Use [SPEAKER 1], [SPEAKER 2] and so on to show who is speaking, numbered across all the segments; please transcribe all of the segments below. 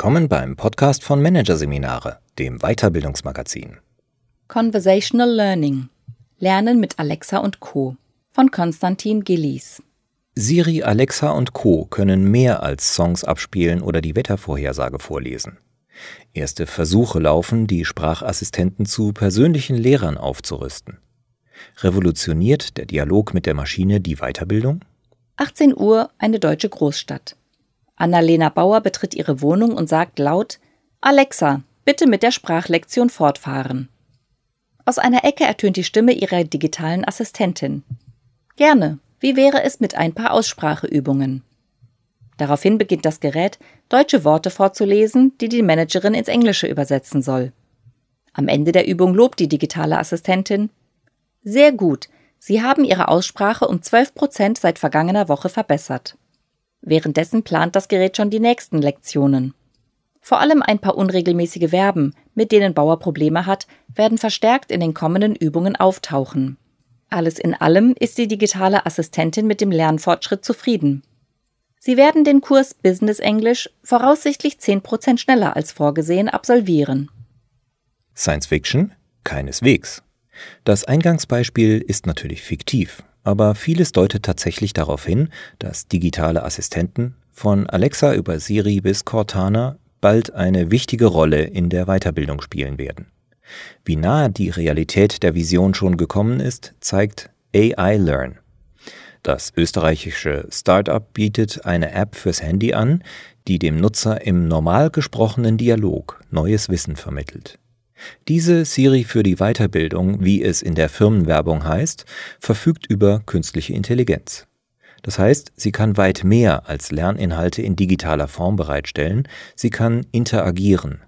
[SPEAKER 1] Willkommen beim Podcast von Managerseminare, dem Weiterbildungsmagazin.
[SPEAKER 2] Conversational Learning. Lernen mit Alexa und Co. von Konstantin Gillies.
[SPEAKER 1] Siri, Alexa und Co. können mehr als Songs abspielen oder die Wettervorhersage vorlesen. Erste Versuche laufen, die Sprachassistenten zu persönlichen Lehrern aufzurüsten. Revolutioniert der Dialog mit der Maschine die Weiterbildung?
[SPEAKER 2] 18 Uhr, eine deutsche Großstadt. Annalena Bauer betritt ihre Wohnung und sagt laut Alexa, bitte mit der Sprachlektion fortfahren. Aus einer Ecke ertönt die Stimme ihrer digitalen Assistentin. Gerne. Wie wäre es mit ein paar Ausspracheübungen? Daraufhin beginnt das Gerät, deutsche Worte vorzulesen, die die Managerin ins Englische übersetzen soll. Am Ende der Übung lobt die digitale Assistentin. Sehr gut. Sie haben Ihre Aussprache um 12 Prozent seit vergangener Woche verbessert. Währenddessen plant das Gerät schon die nächsten Lektionen. Vor allem ein paar unregelmäßige Verben, mit denen Bauer Probleme hat, werden verstärkt in den kommenden Übungen auftauchen. Alles in allem ist die digitale Assistentin mit dem Lernfortschritt zufrieden. Sie werden den Kurs Business English voraussichtlich 10% schneller als vorgesehen absolvieren.
[SPEAKER 1] Science Fiction? Keineswegs. Das Eingangsbeispiel ist natürlich fiktiv, aber vieles deutet tatsächlich darauf hin, dass digitale Assistenten von Alexa über Siri bis Cortana bald eine wichtige Rolle in der Weiterbildung spielen werden. Wie nahe die Realität der Vision schon gekommen ist, zeigt AI Learn. Das österreichische Startup bietet eine App fürs Handy an, die dem Nutzer im normal gesprochenen Dialog neues Wissen vermittelt. Diese Siri für die Weiterbildung, wie es in der Firmenwerbung heißt, verfügt über künstliche Intelligenz. Das heißt, sie kann weit mehr als Lerninhalte in digitaler Form bereitstellen, sie kann interagieren,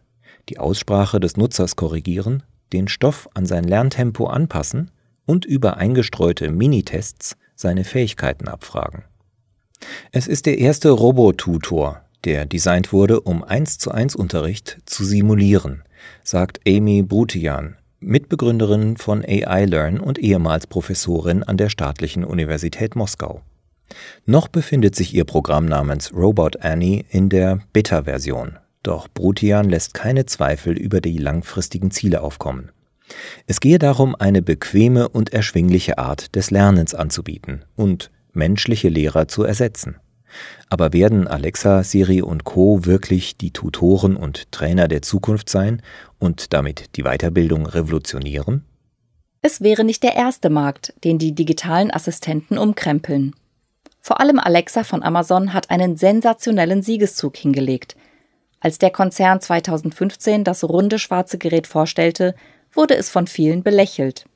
[SPEAKER 1] die Aussprache des Nutzers korrigieren, den Stoff an sein Lerntempo anpassen und über eingestreute Minitests seine Fähigkeiten abfragen. Es ist der erste Robotutor, der designt wurde, um 1 zu 1 Unterricht zu simulieren, sagt Amy Brutian, Mitbegründerin von AI Learn und ehemals Professorin an der Staatlichen Universität Moskau. Noch befindet sich ihr Programm namens Robot Annie in der Beta-Version, doch Brutian lässt keine Zweifel über die langfristigen Ziele aufkommen. Es gehe darum, eine bequeme und erschwingliche Art des Lernens anzubieten und menschliche Lehrer zu ersetzen. Aber werden Alexa, Siri und Co wirklich die Tutoren und Trainer der Zukunft sein und damit die Weiterbildung revolutionieren?
[SPEAKER 2] Es wäre nicht der erste Markt, den die digitalen Assistenten umkrempeln. Vor allem Alexa von Amazon hat einen sensationellen Siegeszug hingelegt. Als der Konzern 2015 das runde schwarze Gerät vorstellte, wurde es von vielen belächelt.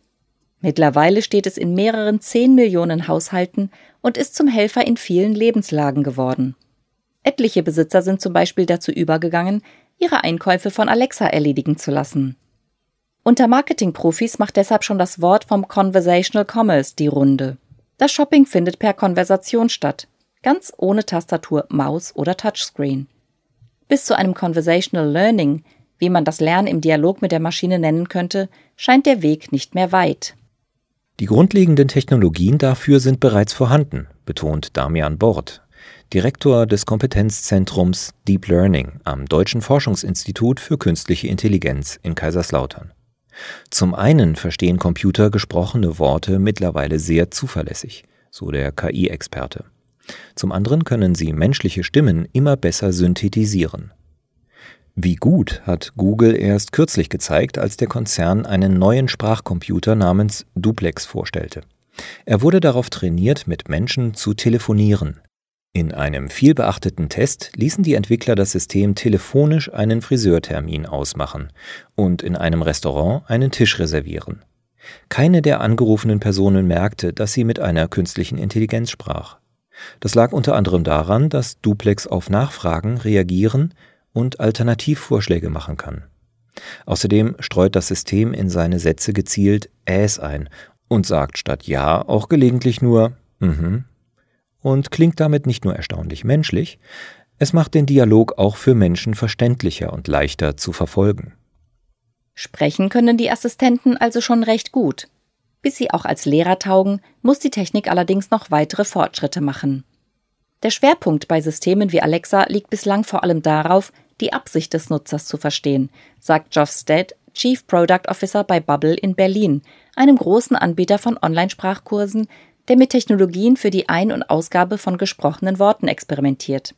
[SPEAKER 2] Mittlerweile steht es in mehreren zehn Millionen Haushalten und ist zum Helfer in vielen Lebenslagen geworden. Etliche Besitzer sind zum Beispiel dazu übergegangen, ihre Einkäufe von Alexa erledigen zu lassen. Unter Marketingprofis macht deshalb schon das Wort vom Conversational Commerce die Runde. Das Shopping findet per Konversation statt, ganz ohne Tastatur, Maus oder Touchscreen. Bis zu einem Conversational Learning, wie man das Lernen im Dialog mit der Maschine nennen könnte, scheint der Weg nicht mehr weit.
[SPEAKER 1] Die grundlegenden Technologien dafür sind bereits vorhanden, betont Damian Bort, Direktor des Kompetenzzentrums Deep Learning am Deutschen Forschungsinstitut für künstliche Intelligenz in Kaiserslautern. Zum einen verstehen Computer gesprochene Worte mittlerweile sehr zuverlässig, so der KI-Experte. Zum anderen können sie menschliche Stimmen immer besser synthetisieren. Wie gut hat Google erst kürzlich gezeigt, als der Konzern einen neuen Sprachcomputer namens Duplex vorstellte. Er wurde darauf trainiert, mit Menschen zu telefonieren. In einem vielbeachteten Test ließen die Entwickler das System telefonisch einen Friseurtermin ausmachen und in einem Restaurant einen Tisch reservieren. Keine der angerufenen Personen merkte, dass sie mit einer künstlichen Intelligenz sprach. Das lag unter anderem daran, dass Duplex auf Nachfragen reagieren und Alternativvorschläge machen kann. Außerdem streut das System in seine Sätze gezielt Äs ein und sagt statt Ja auch gelegentlich nur mhm und klingt damit nicht nur erstaunlich menschlich, es macht den Dialog auch für Menschen verständlicher und leichter zu verfolgen.
[SPEAKER 2] Sprechen können die Assistenten also schon recht gut. Bis sie auch als Lehrer taugen, muss die Technik allerdings noch weitere Fortschritte machen. Der Schwerpunkt bei Systemen wie Alexa liegt bislang vor allem darauf, die Absicht des Nutzers zu verstehen, sagt Geoff Stead, Chief Product Officer bei Bubble in Berlin, einem großen Anbieter von Online-Sprachkursen, der mit Technologien für die Ein- und Ausgabe von gesprochenen Worten experimentiert.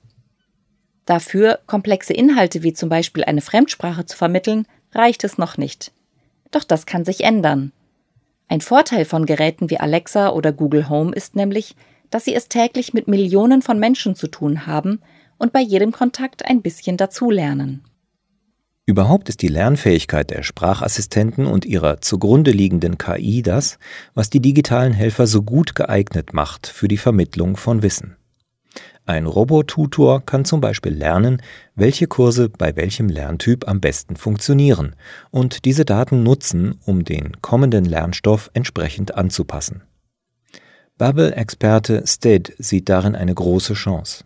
[SPEAKER 2] Dafür, komplexe Inhalte wie zum Beispiel eine Fremdsprache zu vermitteln, reicht es noch nicht. Doch das kann sich ändern. Ein Vorteil von Geräten wie Alexa oder Google Home ist nämlich, dass sie es täglich mit Millionen von Menschen zu tun haben und bei jedem Kontakt ein bisschen dazulernen.
[SPEAKER 1] Überhaupt ist die Lernfähigkeit der Sprachassistenten und ihrer zugrunde liegenden KI das, was die digitalen Helfer so gut geeignet macht für die Vermittlung von Wissen. Ein Robotutor kann zum Beispiel lernen, welche Kurse bei welchem Lerntyp am besten funktionieren und diese Daten nutzen, um den kommenden Lernstoff entsprechend anzupassen. Bubble-Experte Stead sieht darin eine große Chance.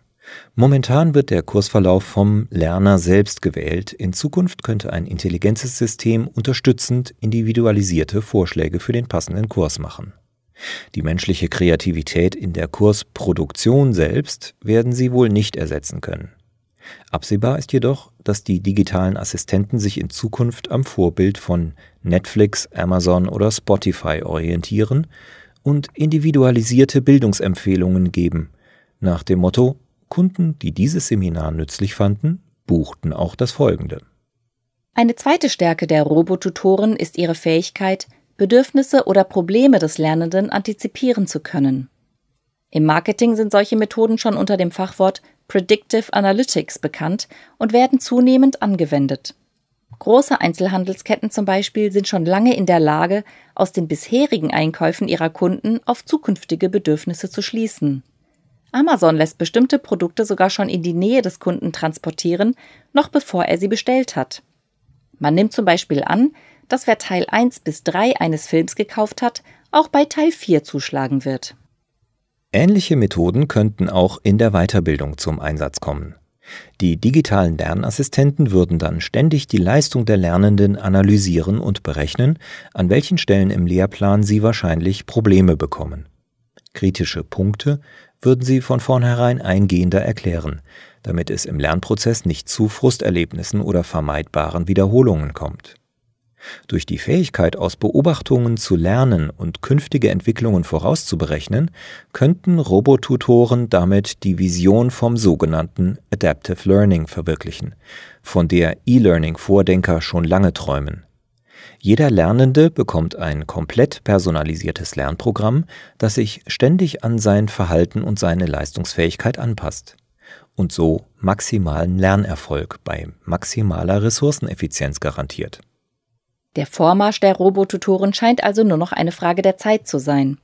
[SPEAKER 1] Momentan wird der Kursverlauf vom Lerner selbst gewählt. In Zukunft könnte ein intelligentes System unterstützend individualisierte Vorschläge für den passenden Kurs machen. Die menschliche Kreativität in der Kursproduktion selbst werden sie wohl nicht ersetzen können. Absehbar ist jedoch, dass die digitalen Assistenten sich in Zukunft am Vorbild von Netflix, Amazon oder Spotify orientieren und individualisierte Bildungsempfehlungen geben, nach dem Motto Kunden, die dieses Seminar nützlich fanden, buchten auch das folgende.
[SPEAKER 2] Eine zweite Stärke der Robotutoren ist ihre Fähigkeit, Bedürfnisse oder Probleme des Lernenden antizipieren zu können. Im Marketing sind solche Methoden schon unter dem Fachwort Predictive Analytics bekannt und werden zunehmend angewendet. Große Einzelhandelsketten zum Beispiel sind schon lange in der Lage, aus den bisherigen Einkäufen ihrer Kunden auf zukünftige Bedürfnisse zu schließen. Amazon lässt bestimmte Produkte sogar schon in die Nähe des Kunden transportieren, noch bevor er sie bestellt hat. Man nimmt zum Beispiel an, dass wer Teil 1 bis 3 eines Films gekauft hat, auch bei Teil 4 zuschlagen wird.
[SPEAKER 1] Ähnliche Methoden könnten auch in der Weiterbildung zum Einsatz kommen. Die digitalen Lernassistenten würden dann ständig die Leistung der Lernenden analysieren und berechnen, an welchen Stellen im Lehrplan sie wahrscheinlich Probleme bekommen. Kritische Punkte würden sie von vornherein eingehender erklären, damit es im Lernprozess nicht zu Frusterlebnissen oder vermeidbaren Wiederholungen kommt. Durch die Fähigkeit, aus Beobachtungen zu lernen und künftige Entwicklungen vorauszuberechnen, könnten Robotutoren damit die Vision vom sogenannten Adaptive Learning verwirklichen, von der E-Learning-Vordenker schon lange träumen. Jeder Lernende bekommt ein komplett personalisiertes Lernprogramm, das sich ständig an sein Verhalten und seine Leistungsfähigkeit anpasst und so maximalen Lernerfolg bei maximaler Ressourceneffizienz garantiert.
[SPEAKER 2] Der Vormarsch der Robotutoren scheint also nur noch eine Frage der Zeit zu sein.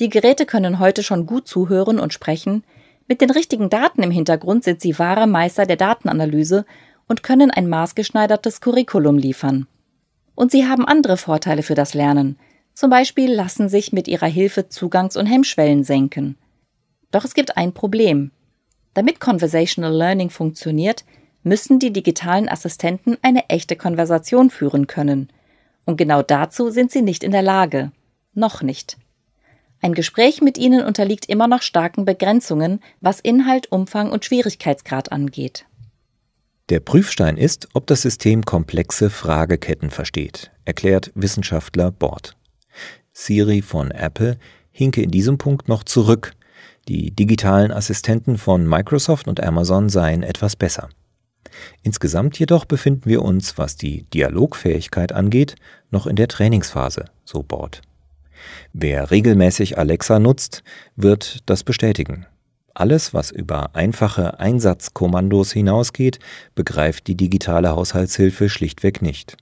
[SPEAKER 2] Die Geräte können heute schon gut zuhören und sprechen, mit den richtigen Daten im Hintergrund sind sie wahre Meister der Datenanalyse und können ein maßgeschneidertes Curriculum liefern. Und sie haben andere Vorteile für das Lernen. Zum Beispiel lassen sich mit ihrer Hilfe Zugangs- und Hemmschwellen senken. Doch es gibt ein Problem. Damit Conversational Learning funktioniert, müssen die digitalen Assistenten eine echte Konversation führen können. Und genau dazu sind sie nicht in der Lage. Noch nicht. Ein Gespräch mit ihnen unterliegt immer noch starken Begrenzungen, was Inhalt, Umfang und Schwierigkeitsgrad angeht.
[SPEAKER 1] Der Prüfstein ist, ob das System komplexe Frageketten versteht, erklärt Wissenschaftler Bord. Siri von Apple hinke in diesem Punkt noch zurück. Die digitalen Assistenten von Microsoft und Amazon seien etwas besser. Insgesamt jedoch befinden wir uns, was die Dialogfähigkeit angeht, noch in der Trainingsphase, so Bord. Wer regelmäßig Alexa nutzt, wird das bestätigen. Alles, was über einfache Einsatzkommandos hinausgeht, begreift die digitale Haushaltshilfe schlichtweg nicht.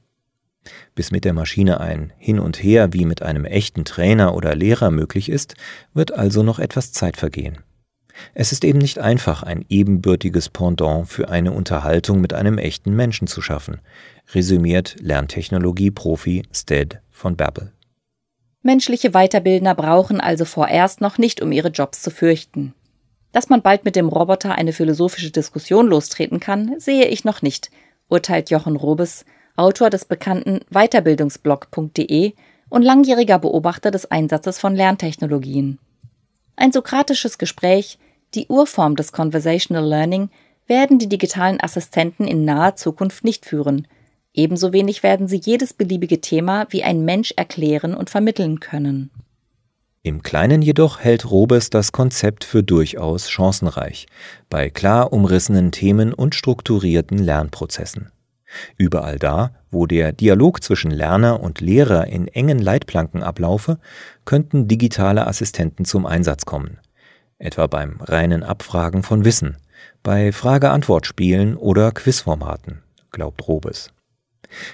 [SPEAKER 1] Bis mit der Maschine ein Hin und Her wie mit einem echten Trainer oder Lehrer möglich ist, wird also noch etwas Zeit vergehen. Es ist eben nicht einfach, ein ebenbürtiges Pendant für eine Unterhaltung mit einem echten Menschen zu schaffen, resümiert Lerntechnologie-Profi Stead von Babbel.
[SPEAKER 2] Menschliche Weiterbildner brauchen also vorerst noch nicht um ihre Jobs zu fürchten. Dass man bald mit dem Roboter eine philosophische Diskussion lostreten kann, sehe ich noch nicht, urteilt Jochen Robes, Autor des bekannten Weiterbildungsblog.de und langjähriger Beobachter des Einsatzes von Lerntechnologien. Ein sokratisches Gespräch, die Urform des Conversational Learning werden die digitalen Assistenten in naher Zukunft nicht führen. Ebenso wenig werden sie jedes beliebige Thema wie ein Mensch erklären und vermitteln können.
[SPEAKER 1] Im Kleinen jedoch hält Robes das Konzept für durchaus chancenreich, bei klar umrissenen Themen und strukturierten Lernprozessen. Überall da, wo der Dialog zwischen Lerner und Lehrer in engen Leitplanken ablaufe, könnten digitale Assistenten zum Einsatz kommen. Etwa beim reinen Abfragen von Wissen, bei Frage-Antwort-Spielen oder Quizformaten, glaubt Robes.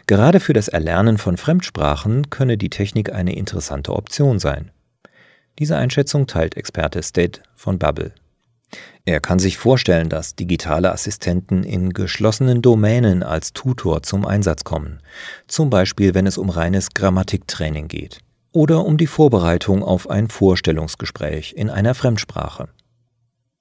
[SPEAKER 1] Gerade für das Erlernen von Fremdsprachen könne die Technik eine interessante Option sein. Diese Einschätzung teilt Experte State von Bubble. Er kann sich vorstellen, dass digitale Assistenten in geschlossenen Domänen als Tutor zum Einsatz kommen, zum Beispiel wenn es um reines Grammatiktraining geht oder um die Vorbereitung auf ein Vorstellungsgespräch in einer Fremdsprache.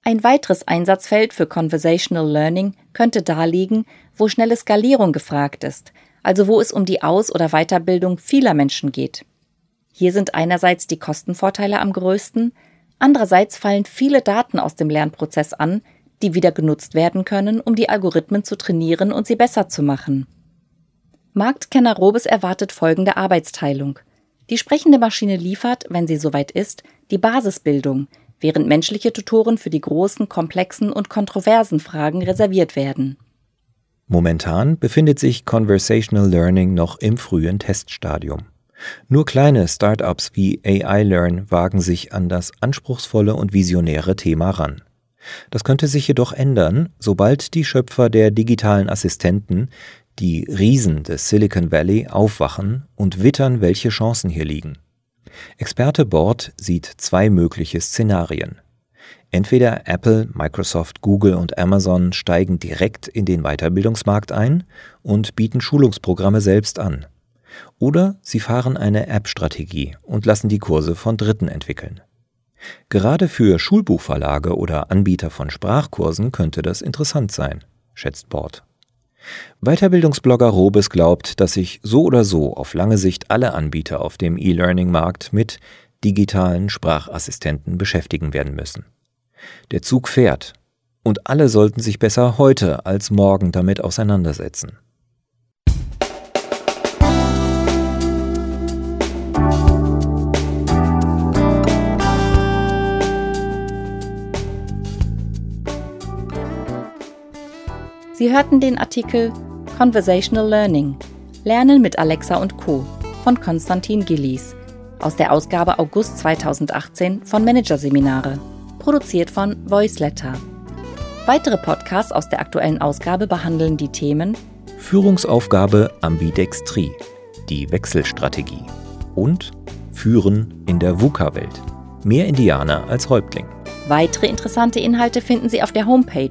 [SPEAKER 2] Ein weiteres Einsatzfeld für Conversational Learning könnte da liegen, wo schnelle Skalierung gefragt ist, also wo es um die Aus- oder Weiterbildung vieler Menschen geht. Hier sind einerseits die Kostenvorteile am größten, andererseits fallen viele Daten aus dem Lernprozess an, die wieder genutzt werden können, um die Algorithmen zu trainieren und sie besser zu machen. Marktkenner Robes erwartet folgende Arbeitsteilung. Die sprechende Maschine liefert, wenn sie soweit ist, die Basisbildung, während menschliche Tutoren für die großen, komplexen und kontroversen Fragen reserviert werden.
[SPEAKER 1] Momentan befindet sich Conversational Learning noch im frühen Teststadium. Nur kleine Startups wie AI Learn wagen sich an das anspruchsvolle und visionäre Thema ran. Das könnte sich jedoch ändern, sobald die Schöpfer der digitalen Assistenten, die Riesen des Silicon Valley, aufwachen und wittern, welche Chancen hier liegen. Experte Bord sieht zwei mögliche Szenarien. Entweder Apple, Microsoft, Google und Amazon steigen direkt in den Weiterbildungsmarkt ein und bieten Schulungsprogramme selbst an. Oder sie fahren eine App-Strategie und lassen die Kurse von Dritten entwickeln. Gerade für Schulbuchverlage oder Anbieter von Sprachkursen könnte das interessant sein, schätzt Bord. Weiterbildungsblogger Robes glaubt, dass sich so oder so auf lange Sicht alle Anbieter auf dem E-Learning-Markt mit digitalen Sprachassistenten beschäftigen werden müssen. Der Zug fährt, und alle sollten sich besser heute als morgen damit auseinandersetzen.
[SPEAKER 2] Sie hörten den Artikel Conversational Learning Lernen mit Alexa und Co. von Konstantin Gillies aus der Ausgabe August 2018 von Managerseminare, produziert von Voiceletter. Weitere Podcasts aus der aktuellen Ausgabe behandeln die Themen
[SPEAKER 1] Führungsaufgabe Ambidextrie, die Wechselstrategie und Führen in der VUCA-Welt. Mehr Indianer als Häuptling.
[SPEAKER 2] Weitere interessante Inhalte finden Sie auf der Homepage